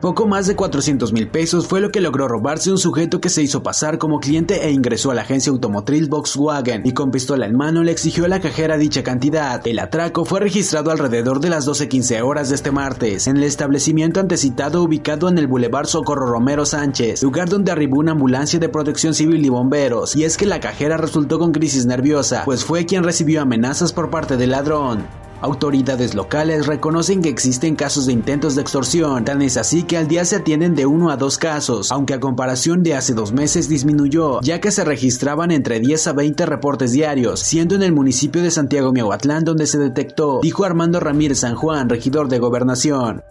Poco más de 400 mil pesos fue lo que logró robarse un sujeto que se hizo pasar como cliente e ingresó a la agencia automotriz Volkswagen y con pistola en mano le exigió a la cajera dicha cantidad. El atraco fue registrado alrededor de las 12.15 horas de este martes en el establecimiento antecitado ubicado en el Boulevard Socorro Romero Sánchez, lugar donde arribó una ambulancia de protección civil y bomberos. Y es que la cajera resultó con crisis nerviosa, pues fue quien recibió amenazas por parte del ladrón. Autoridades locales reconocen que existen casos de intentos de extorsión, tan es así que al día se atienden de uno a dos casos, aunque a comparación de hace dos meses disminuyó, ya que se registraban entre 10 a 20 reportes diarios, siendo en el municipio de Santiago Miahuatlán donde se detectó, dijo Armando Ramírez San Juan, regidor de gobernación.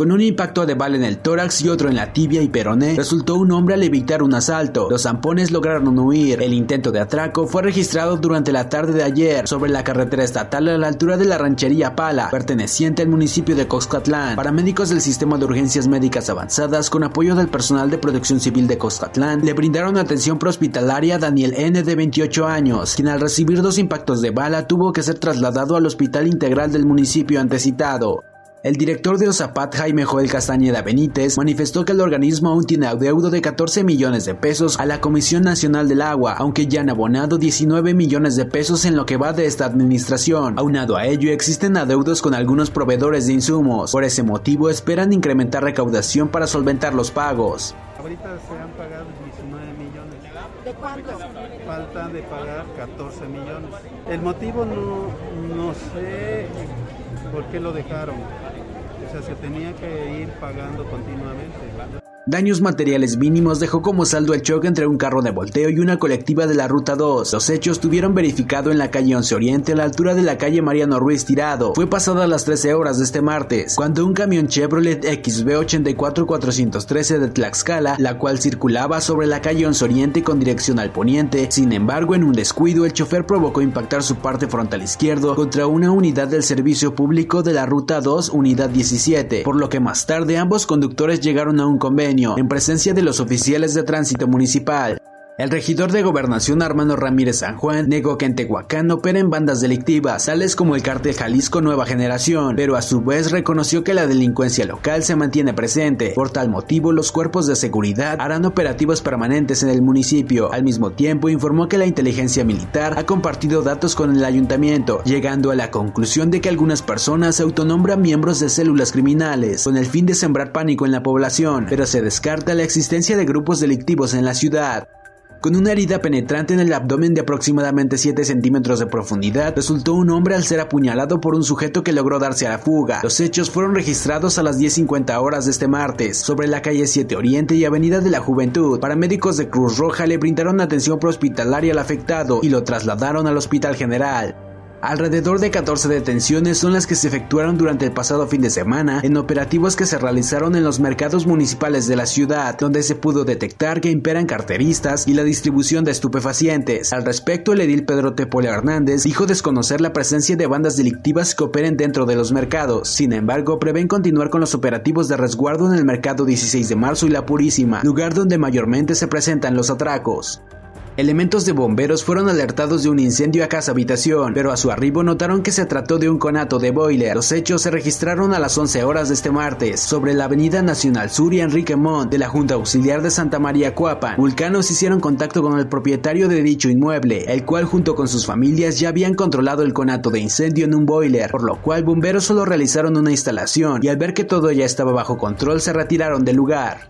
Con un impacto de bala en el tórax y otro en la tibia y peroné, resultó un hombre al evitar un asalto. Los zampones lograron huir. El intento de atraco fue registrado durante la tarde de ayer sobre la carretera estatal a la altura de la ranchería Pala, perteneciente al municipio de Coscatlán. Paramédicos del Sistema de Urgencias Médicas Avanzadas, con apoyo del personal de Protección Civil de Coscatlán, le brindaron atención prehospitalaria a Daniel N. de 28 años, quien al recibir dos impactos de bala tuvo que ser trasladado al Hospital Integral del municipio antecitado. El director de OSAPAT, Jaime Joel Castañeda Benítez, manifestó que el organismo aún tiene adeudo de 14 millones de pesos a la Comisión Nacional del Agua, aunque ya han abonado 19 millones de pesos en lo que va de esta administración. Aunado a ello, existen adeudos con algunos proveedores de insumos. Por ese motivo, esperan incrementar recaudación para solventar los pagos. Ahorita se han pagado 19 millones. ¿De cuánto? Falta de pagar 14 millones. El motivo no, no sé por qué lo dejaron. O sea, se tenía que ir pagando continuamente. Daños materiales mínimos dejó como saldo el choque entre un carro de volteo y una colectiva de la Ruta 2. Los hechos tuvieron verificado en la calle 11 Oriente a la altura de la calle Mariano Ruiz Tirado. Fue pasada las 13 horas de este martes, cuando un camión Chevrolet XB84413 de Tlaxcala, la cual circulaba sobre la calle 11 Oriente con dirección al poniente. Sin embargo, en un descuido, el chofer provocó impactar su parte frontal izquierdo contra una unidad del servicio público de la Ruta 2, unidad 17, por lo que más tarde ambos conductores llegaron a un convenio en presencia de los oficiales de tránsito municipal. El regidor de gobernación Armando Ramírez San Juan negó que en Tehuacán operen bandas delictivas, tales como el cártel Jalisco Nueva Generación, pero a su vez reconoció que la delincuencia local se mantiene presente. Por tal motivo, los cuerpos de seguridad harán operativos permanentes en el municipio. Al mismo tiempo, informó que la inteligencia militar ha compartido datos con el ayuntamiento, llegando a la conclusión de que algunas personas se autonombran miembros de células criminales, con el fin de sembrar pánico en la población, pero se descarta la existencia de grupos delictivos en la ciudad. Con una herida penetrante en el abdomen de aproximadamente 7 centímetros de profundidad, resultó un hombre al ser apuñalado por un sujeto que logró darse a la fuga. Los hechos fueron registrados a las 10.50 horas de este martes, sobre la calle 7 Oriente y Avenida de la Juventud. Paramédicos de Cruz Roja le brindaron atención prehospitalaria al afectado y lo trasladaron al Hospital General. Alrededor de 14 detenciones son las que se efectuaron durante el pasado fin de semana en operativos que se realizaron en los mercados municipales de la ciudad, donde se pudo detectar que imperan carteristas y la distribución de estupefacientes. Al respecto, el edil Pedro Tepole Hernández dijo desconocer la presencia de bandas delictivas que operen dentro de los mercados. Sin embargo, prevén continuar con los operativos de resguardo en el mercado 16 de marzo y la Purísima, lugar donde mayormente se presentan los atracos. Elementos de bomberos fueron alertados de un incendio a casa habitación, pero a su arribo notaron que se trató de un conato de boiler. Los hechos se registraron a las 11 horas de este martes, sobre la avenida Nacional Sur y Enrique Montt de la Junta Auxiliar de Santa María Cuapan. Vulcanos hicieron contacto con el propietario de dicho inmueble, el cual junto con sus familias ya habían controlado el conato de incendio en un boiler, por lo cual bomberos solo realizaron una instalación y al ver que todo ya estaba bajo control se retiraron del lugar.